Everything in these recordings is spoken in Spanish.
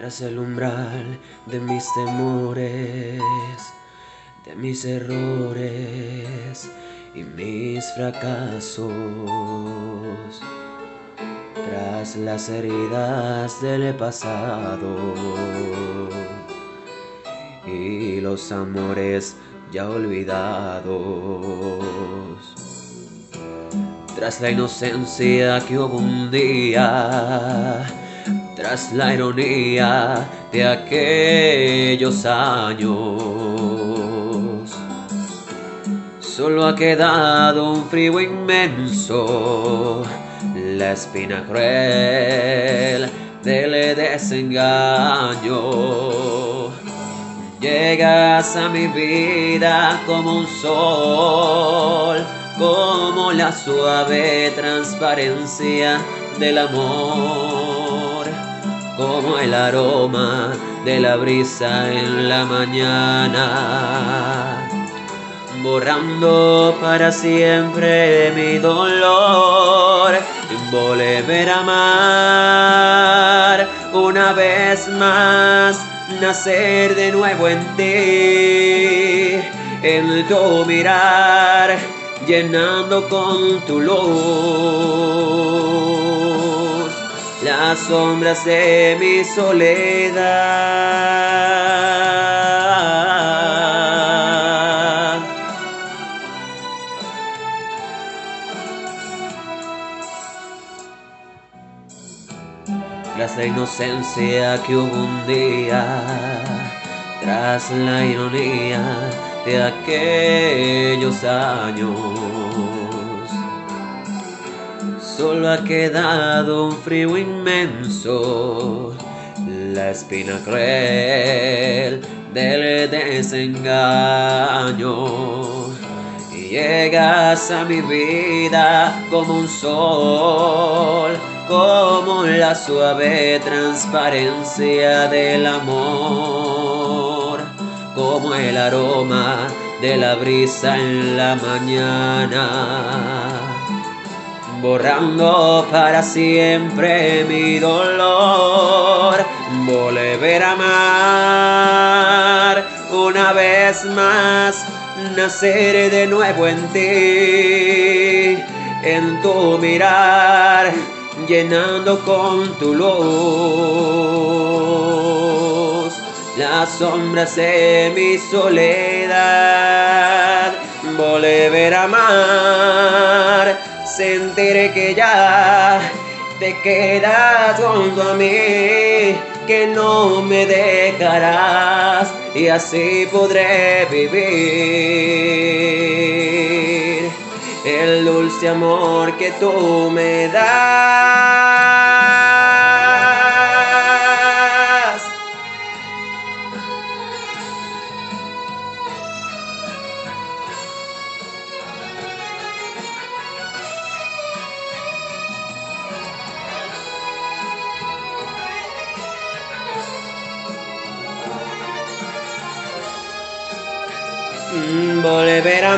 tras el umbral de mis temores, de mis errores y mis fracasos, tras las heridas del pasado y los amores ya olvidados. Tras la inocencia que hubo un día, tras la ironía de aquellos años. Solo ha quedado un frío inmenso, la espina cruel del desengaño. Llegas a mi vida como un sol como la suave transparencia del amor, como el aroma de la brisa en la mañana, borrando para siempre mi dolor, volver a amar. Una vez más, nacer de nuevo en ti, en tu mirar llenando con tu luz las sombras de mi soledad. Tras la inocencia que hubo un día, tras la ironía de aquellos años. Solo ha quedado un frío inmenso, la espina cruel del desengaño. Y llegas a mi vida como un sol, como la suave transparencia del amor como el aroma de la brisa en la mañana, borrando para siempre mi dolor, volver a amar una vez más, nacer de nuevo en ti, en tu mirar, llenando con tu luz las sombras de mi soledad, volver a amar, sentiré que ya te quedas junto a mí, que no me dejarás y así podré vivir el dulce amor que tú me das. Volver a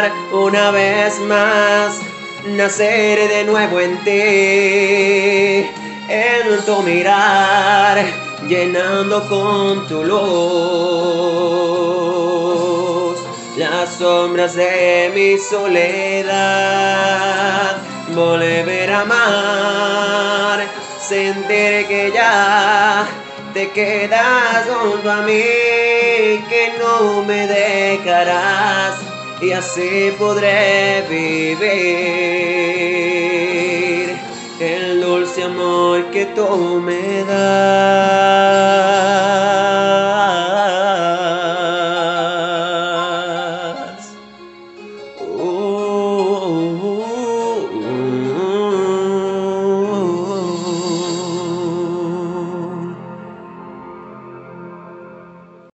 amar una vez más, nacer de nuevo en ti, en tu mirar, llenando con tu luz las sombras de mi soledad, volver a amar, sentir que ya te quedas junto a mí, que no me dejarás y así podré vivir el dulce amor que tú me das.